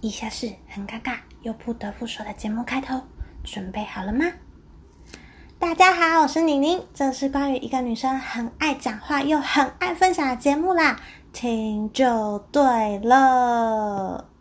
以下是很尴尬又不得不说的节目开头，准备好了吗？大家好，我是宁宁，这是关于一个女生很爱讲话又很爱分享的节目啦，听就对了。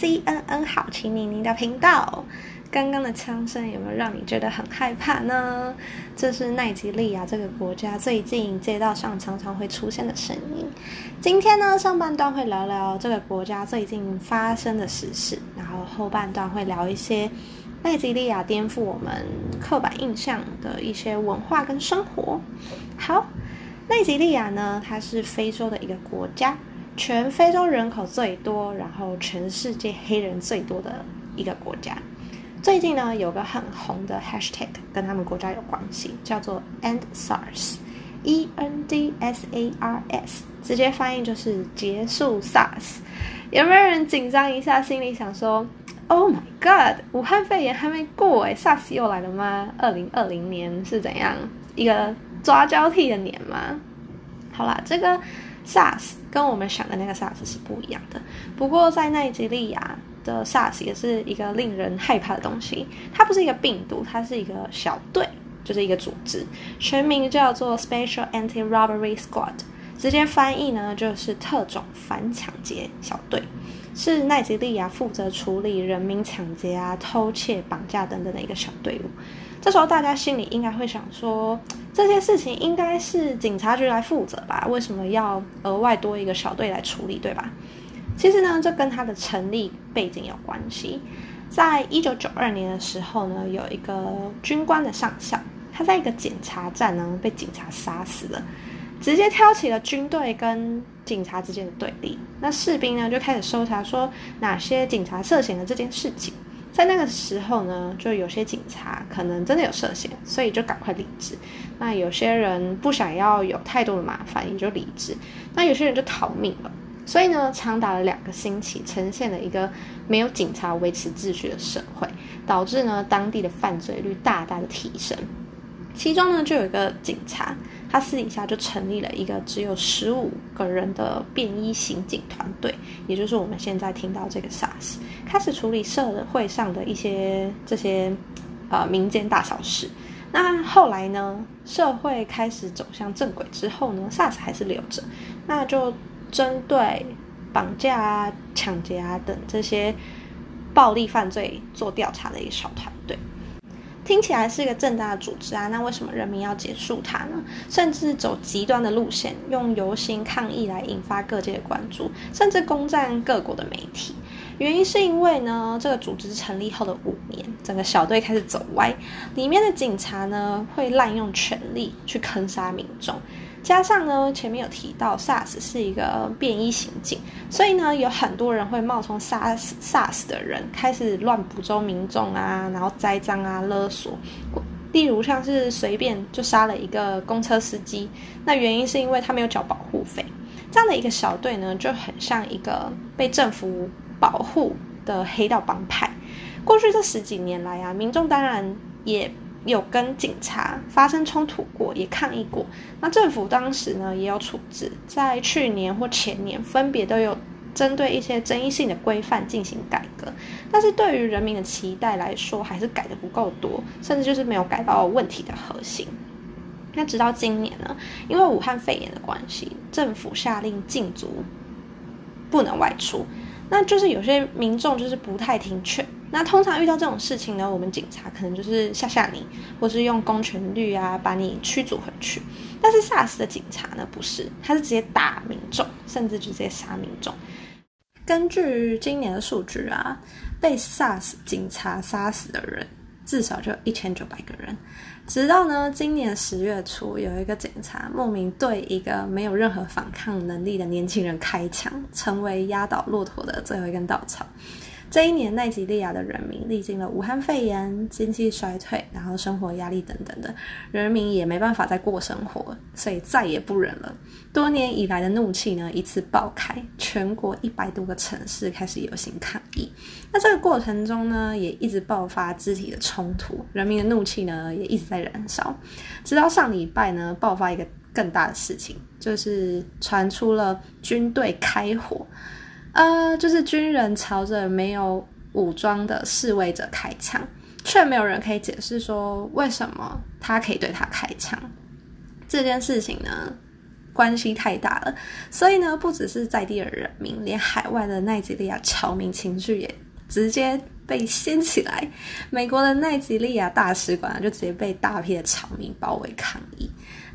CNN 好奇妮妮的频道。刚刚的枪声有没有让你觉得很害怕呢？这是奈及利亚这个国家最近街道上常常会出现的声音。今天呢，上半段会聊聊这个国家最近发生的时事，然后后半段会聊一些奈及利亚颠覆我们刻板印象的一些文化跟生活。好，奈及利亚呢，它是非洲的一个国家，全非洲人口最多，然后全世界黑人最多的一个国家。最近呢，有个很红的 hashtag 跟他们国家有关系，叫做 End SARS，E N D S A R S，直接翻译就是结束 SARS。有没有人紧张一下，心里想说，Oh my God，武汉肺炎还没过哎，SARS 又来了吗？二零二零年是怎样一个抓交替的年吗？好啦，这个 SARS 跟我们想的那个 SARS 是不一样的。不过在奈及利亚。的 SARS 也是一个令人害怕的东西，它不是一个病毒，它是一个小队，就是一个组织，全名叫做 Special Anti-Robbery Squad，直接翻译呢就是特种反抢劫小队，是奈及利亚负责处理人民抢劫啊、偷窃、绑架等等的一个小队伍。这时候大家心里应该会想说，这些事情应该是警察局来负责吧？为什么要额外多一个小队来处理，对吧？其实呢，这跟它的成立背景有关系。在一九九二年的时候呢，有一个军官的上校，他在一个检查站呢被警察杀死了，直接挑起了军队跟警察之间的对立。那士兵呢就开始搜查，说哪些警察涉嫌了这件事情。在那个时候呢，就有些警察可能真的有涉嫌，所以就赶快离职。那有些人不想要有太多的麻烦，也就离职。那有些人就逃命了。所以呢，长达了两个星期，呈现了一个没有警察维持秩序的社会，导致呢当地的犯罪率大大的提升。其中呢，就有一个警察，他私底下就成立了一个只有十五个人的便衣刑警团队，也就是我们现在听到这个 SARS，开始处理社会上的一些这些呃民间大小事。那后来呢，社会开始走向正轨之后呢，SARS 还是留着，那就。针对绑架啊、抢劫啊等这些暴力犯罪做调查的一个小团队，听起来是一个正当的组织啊。那为什么人民要结束它呢？甚至走极端的路线，用游行抗议来引发各界的关注，甚至攻占各国的媒体。原因是因为呢，这个组织成立后的五年，整个小队开始走歪，里面的警察呢会滥用权力去坑杀民众。加上呢，前面有提到 SARS 是一个便衣刑警，所以呢，有很多人会冒充 SARS SARS 的人，开始乱捕捉民众啊，然后栽赃啊、勒索。例如像是随便就杀了一个公车司机，那原因是因为他没有缴保护费。这样的一个小队呢，就很像一个被政府保护的黑道帮派。过去这十几年来啊，民众当然也。有跟警察发生冲突过，也抗议过。那政府当时呢也有处置，在去年或前年分别都有针对一些争议性的规范进行改革。但是对于人民的期待来说，还是改的不够多，甚至就是没有改到问题的核心。那直到今年呢，因为武汉肺炎的关系，政府下令禁足，不能外出。那就是有些民众就是不太听劝。那通常遇到这种事情呢，我们警察可能就是吓吓你，或是用公权力啊把你驱逐回去。但是 SARS 的警察呢，不是，他是直接打民众，甚至直接杀民众。根据今年的数据啊，被 SARS 警察杀死的人至少就一千九百个人。直到呢今年十月初，有一个警察莫名对一个没有任何反抗能力的年轻人开枪，成为压倒骆驼的最后一根稻草。这一年，奈及利亚的人民历经了武汉肺炎、经济衰退，然后生活压力等等的，人民也没办法再过生活，所以再也不忍了。多年以来的怒气呢，一次爆开，全国一百多个城市开始游行抗议。那这个过程中呢，也一直爆发肢体的冲突，人民的怒气呢，也一直在燃烧。直到上礼拜呢，爆发一个更大的事情，就是传出了军队开火。呃，就是军人朝着没有武装的示威者开枪，却没有人可以解释说为什么他可以对他开枪。这件事情呢，关系太大了，所以呢，不只是在地的人民，连海外的奈及利亚侨民情绪也直接被掀起来。美国的奈及利亚大使馆就直接被大批的侨民包围抗议。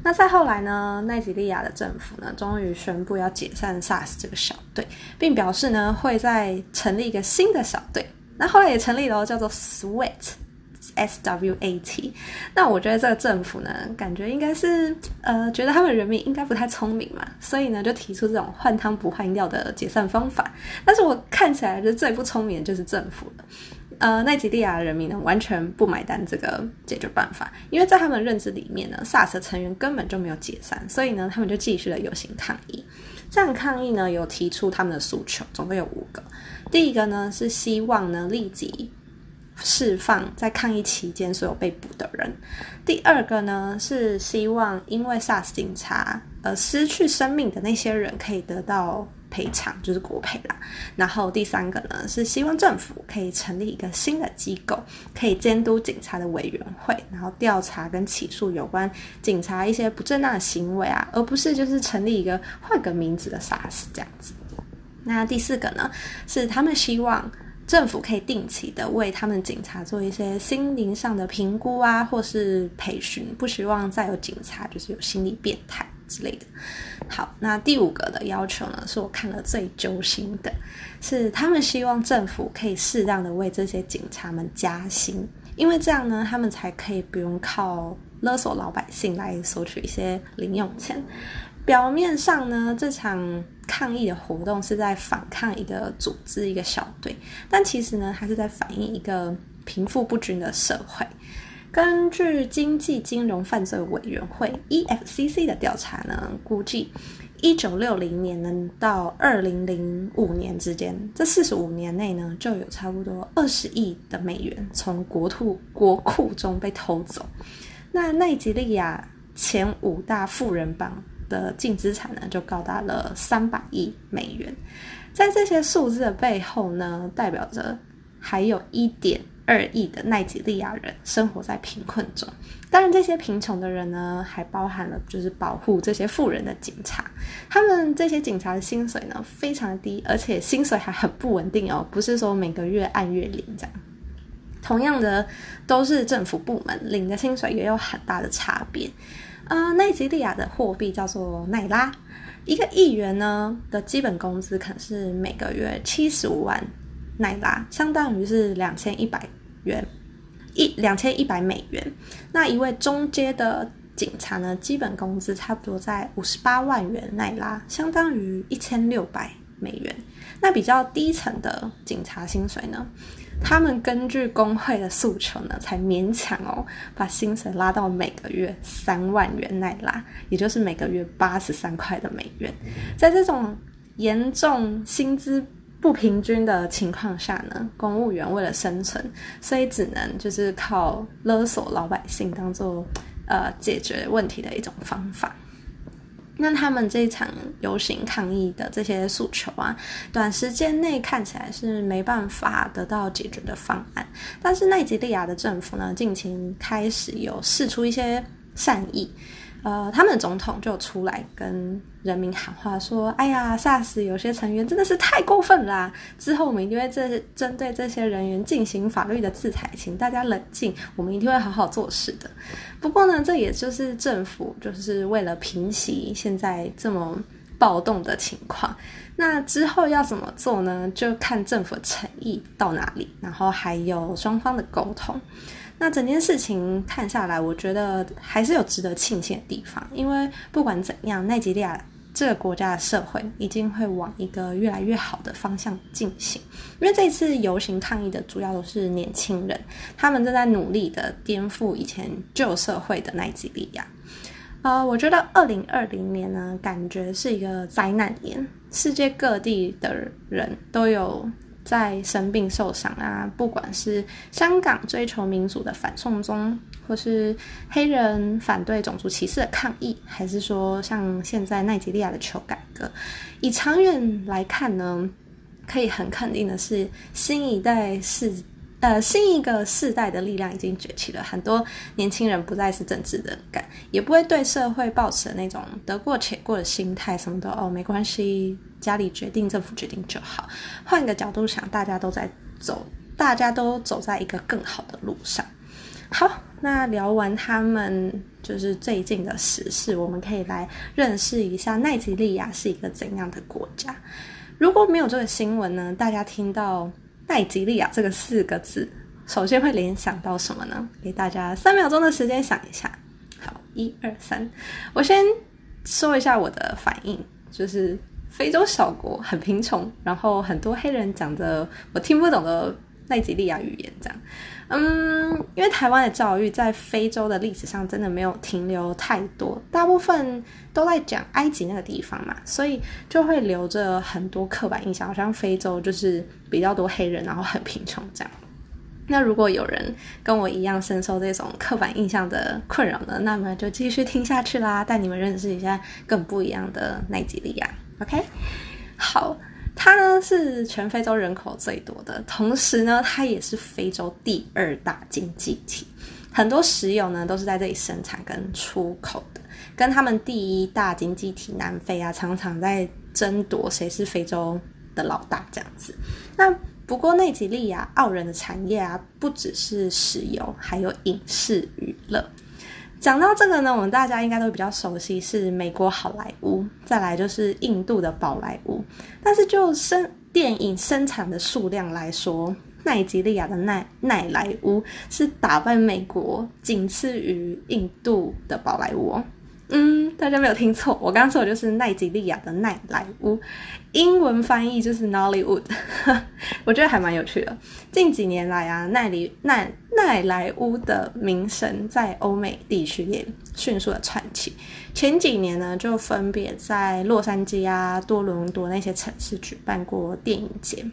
那再后来呢？奈及利亚的政府呢，终于宣布要解散 SARS 这个小队，并表示呢，会再成立一个新的小队。那后来也成立了，叫做 SWAT，S W A T。那我觉得这个政府呢，感觉应该是呃，觉得他们人民应该不太聪明嘛，所以呢，就提出这种换汤不换药的解散方法。但是我看起来，就最不聪明的就是政府了。呃，奈及利亚人民呢，完全不买单这个解决办法，因为在他们认知里面呢，SARS 成员根本就没有解散，所以呢，他们就继续的游行抗议。这样抗议呢，有提出他们的诉求，总共有五个。第一个呢，是希望呢立即释放在抗议期间所有被捕的人。第二个呢，是希望因为 SARS 警察而失去生命的那些人可以得到。赔偿就是国赔啦。然后第三个呢，是希望政府可以成立一个新的机构，可以监督警察的委员会，然后调查跟起诉有关警察一些不正当的行为啊，而不是就是成立一个换个名字的 SARS 这样子。那第四个呢，是他们希望政府可以定期的为他们警察做一些心灵上的评估啊，或是培训，不希望再有警察就是有心理变态。之类的，好，那第五个的要求呢，是我看了最揪心的，是他们希望政府可以适当的为这些警察们加薪，因为这样呢，他们才可以不用靠勒索老百姓来索取一些零用钱。表面上呢，这场抗议的活动是在反抗一个组织、一个小队，但其实呢，它是在反映一个贫富不均的社会。根据经济金融犯罪委员会 （EFCC） 的调查呢，估计一九六零年呢到二零零五年之间，这四十五年内呢，就有差不多二十亿的美元从国土国库中被偷走。那奈及利亚前五大富人榜的净资产呢，就高达了三百亿美元。在这些数字的背后呢，代表着还有一点。二亿的奈及利亚人生活在贫困中，当然这些贫穷的人呢，还包含了就是保护这些富人的警察。他们这些警察的薪水呢非常低，而且薪水还很不稳定哦，不是说每个月按月领这样。同样的，都是政府部门领的薪水也有很大的差别。呃，奈及利亚的货币叫做奈拉，一个议员呢的基本工资可能是每个月七十五万。奈拉相当于是两千一百元，一两千一百美元。那一位中阶的警察呢，基本工资差不多在五十八万元奈拉，相当于一千六百美元。那比较低层的警察薪水呢，他们根据工会的诉求呢，才勉强哦把薪水拉到每个月三万元奈拉，也就是每个月八十三块的美元。在这种严重薪资。不平均的情况下呢，公务员为了生存，所以只能就是靠勒索老百姓当做呃解决问题的一种方法。那他们这一场游行抗议的这些诉求啊，短时间内看起来是没办法得到解决的方案。但是奈及利亚的政府呢，近期开始有试出一些善意。呃，他们的总统就出来跟人民喊话说：“哎呀，SARS 有些成员真的是太过分啦！之后我们一定会这针对这些人员进行法律的制裁，请大家冷静，我们一定会好好做事的。”不过呢，这也就是政府就是为了平息现在这么暴动的情况。那之后要怎么做呢？就看政府诚意到哪里，然后还有双方的沟通。那整件事情看下来，我觉得还是有值得庆幸的地方，因为不管怎样，奈及利亚这个国家的社会一定会往一个越来越好的方向进行。因为这次游行抗议的主要都是年轻人，他们正在努力的颠覆以前旧社会的奈及利亚。呃，我觉得二零二零年呢，感觉是一个灾难年，世界各地的人都有在生病受伤啊，不管是香港追求民主的反送中，或是黑人反对种族歧视的抗议，还是说像现在奈及利亚的求改革，以长远来看呢，可以很肯定的是，新一代是。呃，新一个世代的力量已经崛起了，很多年轻人不再是政治的感，也不会对社会抱持那种得过且过的心态，什么都哦没关系，家里决定，政府决定就好。换个角度想，大家都在走，大家都走在一个更好的路上。好，那聊完他们就是最近的时事，我们可以来认识一下奈及利亚是一个怎样的国家。如果没有这个新闻呢，大家听到。奈吉利亚这个四个字，首先会联想到什么呢？给大家三秒钟的时间想一下。好，一二三，我先说一下我的反应，就是非洲小国很贫穷，然后很多黑人讲的我听不懂的奈及利亚语言，这样。嗯，因为台湾的教育在非洲的历史上真的没有停留太多，大部分都在讲埃及那个地方嘛，所以就会留着很多刻板印象，好像非洲就是比较多黑人，然后很贫穷这样。那如果有人跟我一样深受这种刻板印象的困扰呢，那么就继续听下去啦，带你们认识一下更不一样的奈及利亚。OK，好。它呢是全非洲人口最多的，同时呢，它也是非洲第二大经济体，很多石油呢都是在这里生产跟出口的，跟他们第一大经济体南非啊，常常在争夺谁是非洲的老大这样子。那不过内吉利亚傲人的产业啊，不只是石油，还有影视娱乐。讲到这个呢，我们大家应该都比较熟悉，是美国好莱坞，再来就是印度的宝莱坞。但是就生电影生产的数量来说，奈及利亚的奈奈莱坞是打败美国，仅次于印度的宝莱坞。嗯，大家没有听错，我刚刚说的就是奈及利亚的奈莱坞，英文翻译就是 Nollywood，我觉得还蛮有趣的。近几年来啊，奈里奈奈莱坞的名声在欧美地区也迅速的窜起。前几年呢，就分别在洛杉矶啊、多伦多那些城市举办过电影节，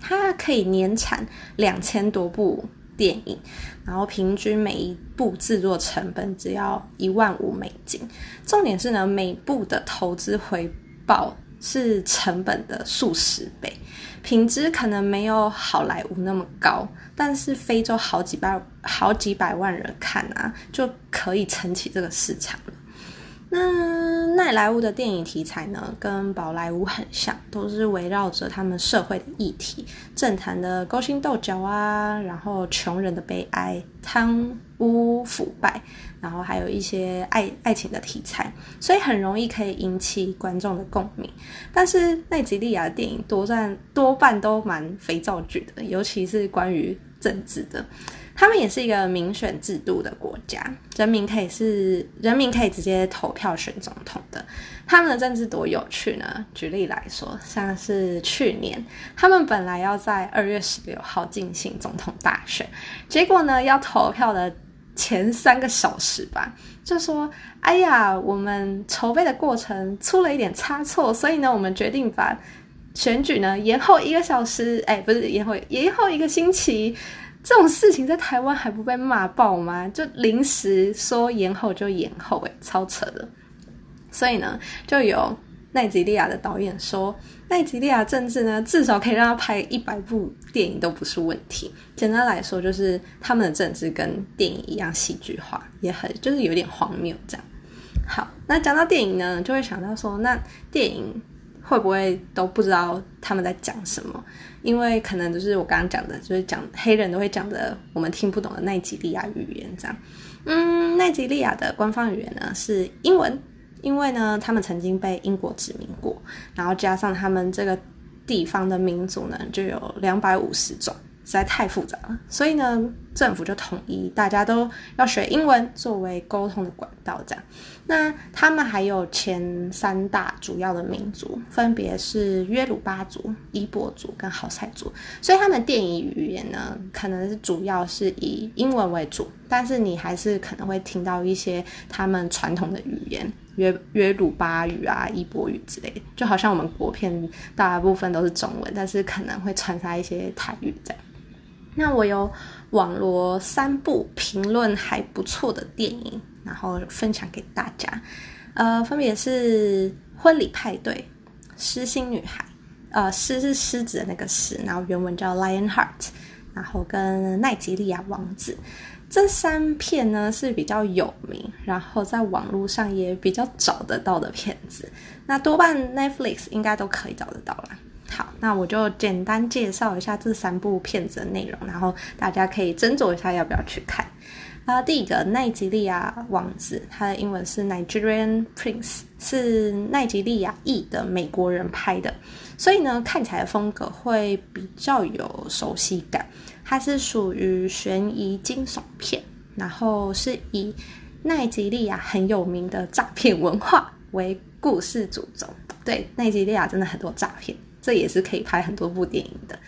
它可以年产两千多部。电影，然后平均每一部制作成本只要一万五美金。重点是呢，每部的投资回报是成本的数十倍，品质可能没有好莱坞那么高，但是非洲好几百好几百万人看啊，就可以撑起这个市场了。那奈莱坞的电影题材呢，跟宝莱坞很像，都是围绕着他们社会的议题、政坛的勾心斗角啊，然后穷人的悲哀、贪污腐败，然后还有一些爱爱情的题材，所以很容易可以引起观众的共鸣。但是奈及利亚的电影多半多半都蛮肥皂剧的，尤其是关于政治的。他们也是一个民选制度的国家，人民可以是人民可以直接投票选总统的。他们的政治多有趣呢？举例来说，像是去年，他们本来要在二月十六号进行总统大选，结果呢，要投票的前三个小时吧，就说：“哎呀，我们筹备的过程出了一点差错，所以呢，我们决定把选举呢延后一个小时。”哎，不是延后，延后一个星期。这种事情在台湾还不被骂爆吗？就临时说延后就延后，诶超扯的。所以呢，就有奈及利亚的导演说，奈及利亚政治呢，至少可以让他拍一百部电影都不是问题。简单来说，就是他们的政治跟电影一样戏剧化，也很就是有点荒谬这样。好，那讲到电影呢，就会想到说，那电影。会不会都不知道他们在讲什么？因为可能就是我刚刚讲的，就是讲黑人都会讲的我们听不懂的奈及利亚语言这样。嗯，奈及利亚的官方语言呢是英文，因为呢他们曾经被英国殖民过，然后加上他们这个地方的民族呢就有两百五十种，实在太复杂了，所以呢政府就统一大家都要学英文作为沟通的管道，这样。那他们还有前三大主要的民族，分别是约鲁巴族、伊博族跟豪塞族，所以他们电影语言呢，可能是主要是以英文为主，但是你还是可能会听到一些他们传统的语言。约约鲁巴语啊、伊波语之类的，就好像我们国片大部分都是中文，但是可能会穿插一些台语这样。那我有网罗三部评论还不错的电影，然后分享给大家。呃，分别是《婚礼派对》、《狮心女孩》，呃，狮是狮子的那个狮，然后原文叫《Lion Heart》，然后跟《奈吉利亚王子》。这三片呢是比较有名，然后在网络上也比较找得到的片子，那多半 Netflix 应该都可以找得到啦。好，那我就简单介绍一下这三部片子的内容，然后大家可以斟酌一下要不要去看。啊，第一个奈吉利亚王子，他的英文是 Nigerian Prince，是奈吉利亚裔的美国人拍的，所以呢看起来风格会比较有熟悉感。它是属于悬疑惊悚片，然后是以奈吉利亚很有名的诈骗文化为故事主轴。对，奈吉利亚真的很多诈骗，这也是可以拍很多部电影的。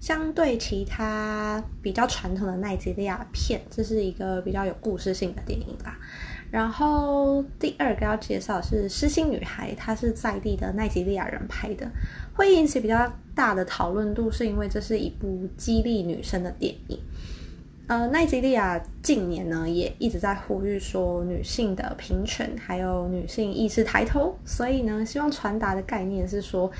相对其他比较传统的奈吉利亚片，这是一个比较有故事性的电影啦。然后第二个要介绍是《失心女孩》，她是在地的奈及利亚人拍的，会引起比较大的讨论度，是因为这是一部激励女生的电影。呃，奈及利亚近年呢也一直在呼吁说女性的平权，还有女性意识抬头，所以呢希望传达的概念是说，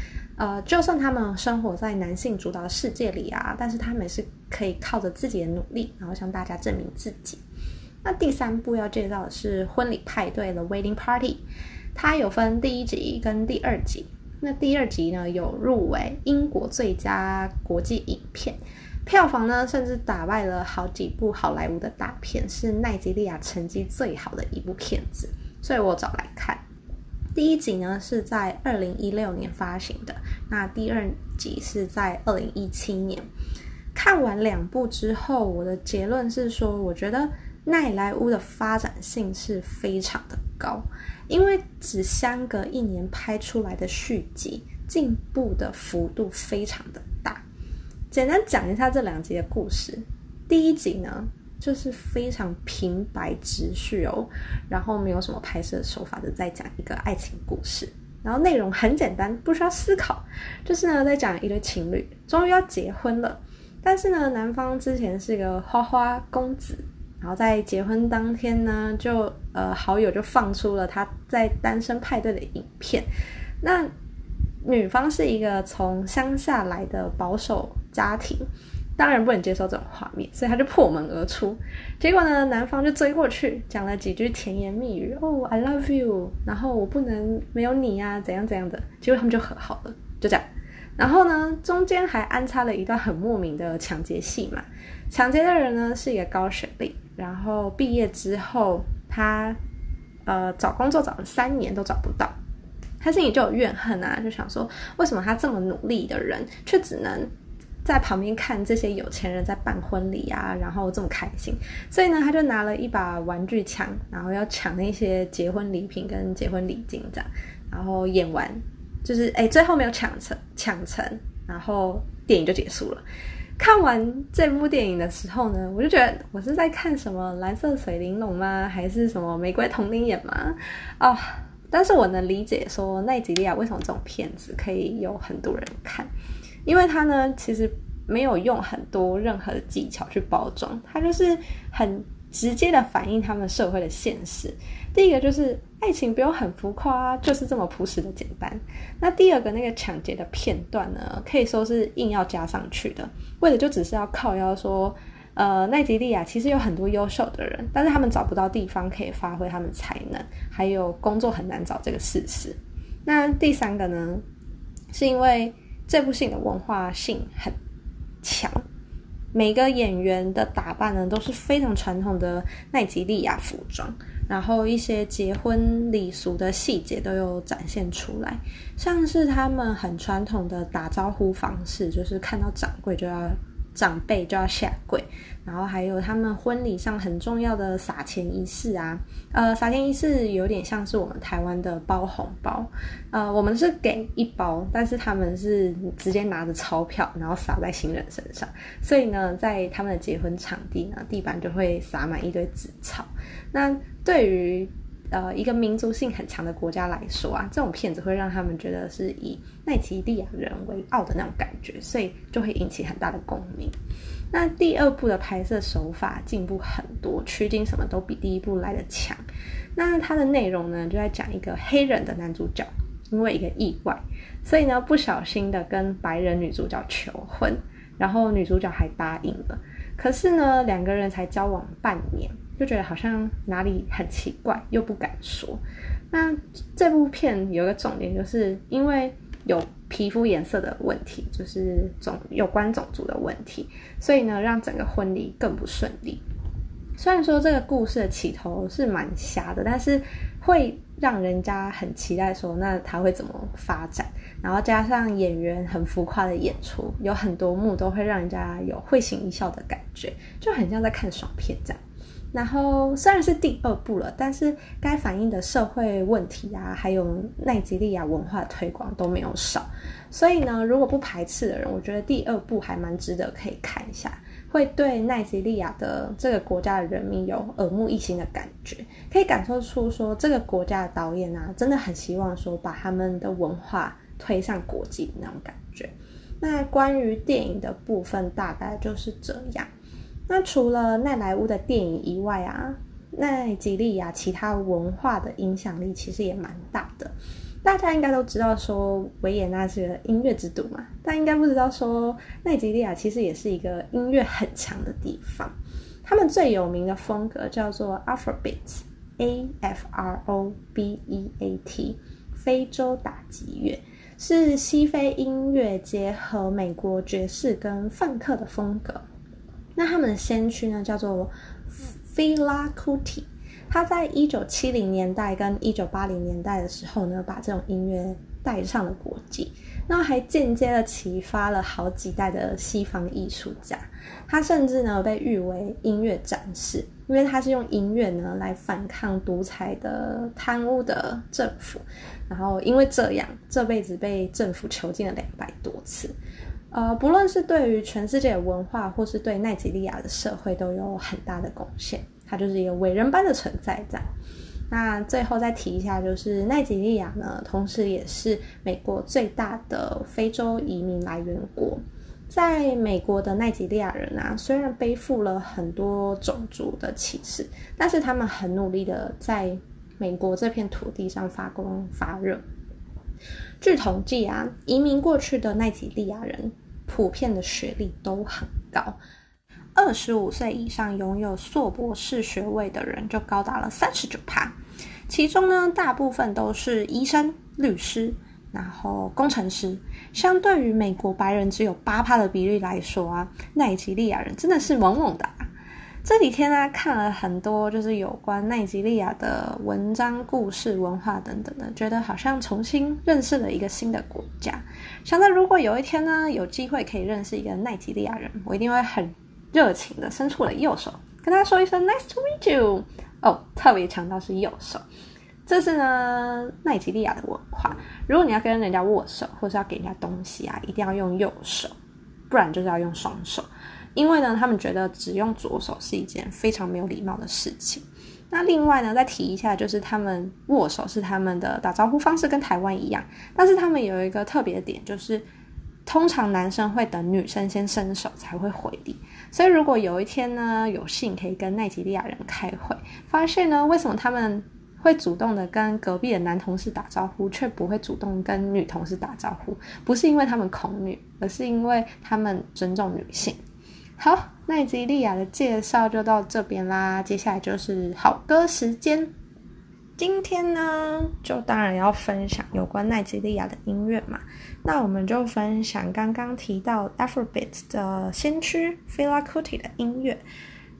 呃，就算他们生活在男性主导的世界里啊，但是他们是可以靠着自己的努力，然后向大家证明自己。那第三部要介绍的是《婚礼派对》的 Wedding Party，它有分第一集跟第二集。那第二集呢有入围英国最佳国际影片，票房呢甚至打败了好几部好莱坞的大片，是奈及利亚成绩最好的一部片子，所以我找来看。第一集呢是在二零一六年发行的，那第二集是在二零一七年。看完两部之后，我的结论是说，我觉得。奈莱乌的发展性是非常的高，因为只相隔一年拍出来的续集，进步的幅度非常的大。简单讲一下这两集的故事。第一集呢，就是非常平白直叙哦，然后没有什么拍摄手法的，在讲一个爱情故事，然后内容很简单，不需要思考，就是呢在讲一对情侣终于要结婚了，但是呢男方之前是个花花公子。然后在结婚当天呢，就呃好友就放出了他在单身派对的影片。那女方是一个从乡下来的保守家庭，当然不能接受这种画面，所以他就破门而出。结果呢，男方就追过去，讲了几句甜言蜜语，哦，I love you，然后我不能没有你呀，怎样怎样的。结果他们就和好了，就这样。然后呢，中间还安插了一段很莫名的抢劫戏嘛。抢劫的人呢是一个高学历。然后毕业之后，他呃找工作找了三年都找不到，他心里就有怨恨啊，就想说为什么他这么努力的人，却只能在旁边看这些有钱人在办婚礼啊，然后这么开心。所以呢，他就拿了一把玩具枪，然后要抢那些结婚礼品跟结婚礼金这样。然后演完，就是哎最后没有抢成，抢成，然后电影就结束了。看完这部电影的时候呢，我就觉得我是在看什么蓝色水玲珑吗？还是什么玫瑰童林眼吗？啊！但是我能理解说奈吉利亚为什么这种片子可以有很多人看，因为它呢其实没有用很多任何的技巧去包装，它就是很。直接的反映他们社会的现实。第一个就是爱情不用很浮夸，就是这么朴实的简单。那第二个那个抢劫的片段呢，可以说是硬要加上去的，为了就只是要靠腰说，呃，奈吉利亚其实有很多优秀的人，但是他们找不到地方可以发挥他们才能，还有工作很难找这个事实。那第三个呢，是因为这部戏的文化性很强。每个演员的打扮呢，都是非常传统的奈及利亚服装，然后一些结婚礼俗的细节都有展现出来，像是他们很传统的打招呼方式，就是看到掌柜就要长辈就要下跪，然后还有他们婚礼上很重要的撒钱仪式啊，呃，撒钱仪式有点像是我们台湾的包红包，呃，我们是给一包，但是他们是直接拿着钞票，然后撒在新人身上，所以呢，在他们的结婚场地呢，地板就会撒满一堆纸钞。那对于呃，一个民族性很强的国家来说啊，这种片子会让他们觉得是以奈及利亚人为傲的那种感觉，所以就会引起很大的共鸣。那第二部的拍摄手法进步很多，取景什么都比第一部来的强。那它的内容呢，就在讲一个黑人的男主角因为一个意外，所以呢不小心的跟白人女主角求婚，然后女主角还答应了。可是呢，两个人才交往半年。就觉得好像哪里很奇怪，又不敢说。那这部片有一个重点，就是因为有皮肤颜色的问题，就是种有关种族的问题，所以呢，让整个婚礼更不顺利。虽然说这个故事的起头是蛮瞎的，但是会让人家很期待说，那他会怎么发展？然后加上演员很浮夸的演出，有很多幕都会让人家有会心一笑的感觉，就很像在看爽片这样。然后虽然是第二部了，但是该反映的社会问题啊，还有奈及利亚文化推广都没有少。所以呢，如果不排斥的人，我觉得第二部还蛮值得可以看一下，会对奈及利亚的这个国家的人民有耳目一新的感觉，可以感受出说这个国家的导演啊，真的很希望说把他们的文化推向国际那种感觉。那关于电影的部分，大概就是这样。那除了奈莱乌的电影以外啊，奈吉利亚其他文化的影响力其实也蛮大的。大家应该都知道说维也纳是个音乐之都嘛，但应该不知道说奈吉利亚其实也是一个音乐很强的地方。他们最有名的风格叫做 Afrobeat，A F R O B E A T，非洲打击乐，是西非音乐结合美国爵士跟放克的风格。那他们的先驱呢，叫做 Fela Kuti，他在一九七零年代跟一九八零年代的时候呢，把这种音乐带上了国际，那还间接的启发了好几代的西方艺术家。他甚至呢被誉为音乐战士，因为他是用音乐呢来反抗独裁的贪污的政府，然后因为这样，这辈子被政府囚禁了两百多次。呃，不论是对于全世界的文化，或是对奈及利亚的社会，都有很大的贡献。他就是一个伟人般的存在在。那最后再提一下，就是奈及利亚呢，同时也是美国最大的非洲移民来源国。在美国的奈及利亚人啊，虽然背负了很多种族的歧视，但是他们很努力的在美国这片土地上发光发热。据统计啊，移民过去的奈及利亚人普遍的学历都很高，二十五岁以上拥有硕博士学位的人就高达了三十九趴，其中呢，大部分都是医生、律师，然后工程师。相对于美国白人只有八趴的比例来说啊，奈及利亚人真的是猛猛的。这几天呢，看了很多就是有关奈及利亚的文章、故事、文化等等的，觉得好像重新认识了一个新的国家。想到如果有一天呢，有机会可以认识一个奈及利亚人，我一定会很热情的伸出我的右手，跟他说一声 “Nice to meet you”。哦，特别强调是右手，这是呢奈及利亚的文化。如果你要跟人家握手，或是要给人家东西啊，一定要用右手，不然就是要用双手。因为呢，他们觉得只用左手是一件非常没有礼貌的事情。那另外呢，再提一下，就是他们握手是他们的打招呼方式，跟台湾一样。但是他们有一个特别的点，就是通常男生会等女生先伸手才会回礼。所以如果有一天呢，有幸可以跟奈及利亚人开会，发现呢，为什么他们会主动的跟隔壁的男同事打招呼，却不会主动跟女同事打招呼？不是因为他们恐女，而是因为他们尊重女性。好，奈及利亚的介绍就到这边啦。接下来就是好歌时间。今天呢，就当然要分享有关奈及利亚的音乐嘛。那我们就分享刚刚提到 Afrobeat 的先驱 Fela Kuti 的音乐。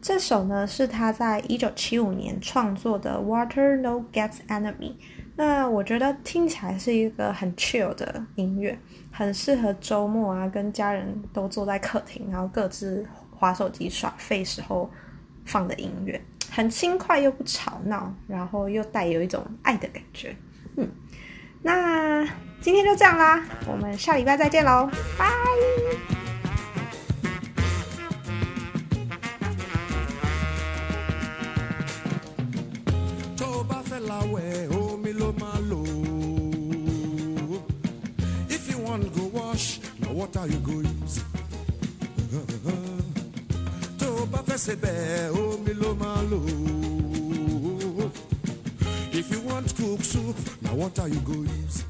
这首呢是他在一九七五年创作的《Water No Gets Enemy》。那我觉得听起来是一个很 chill 的音乐，很适合周末啊，跟家人都坐在客厅，然后各自划手机耍废时候放的音乐，很轻快又不吵闹，然后又带有一种爱的感觉。嗯，那今天就这样啦，我们下礼拜再见喽，拜。ló. If you want go wash, now what are you going? use. Tó bá fẹ́ ṣe bẹ́ẹ̀, omi ló malo. If you want cook soup, now what are you go use.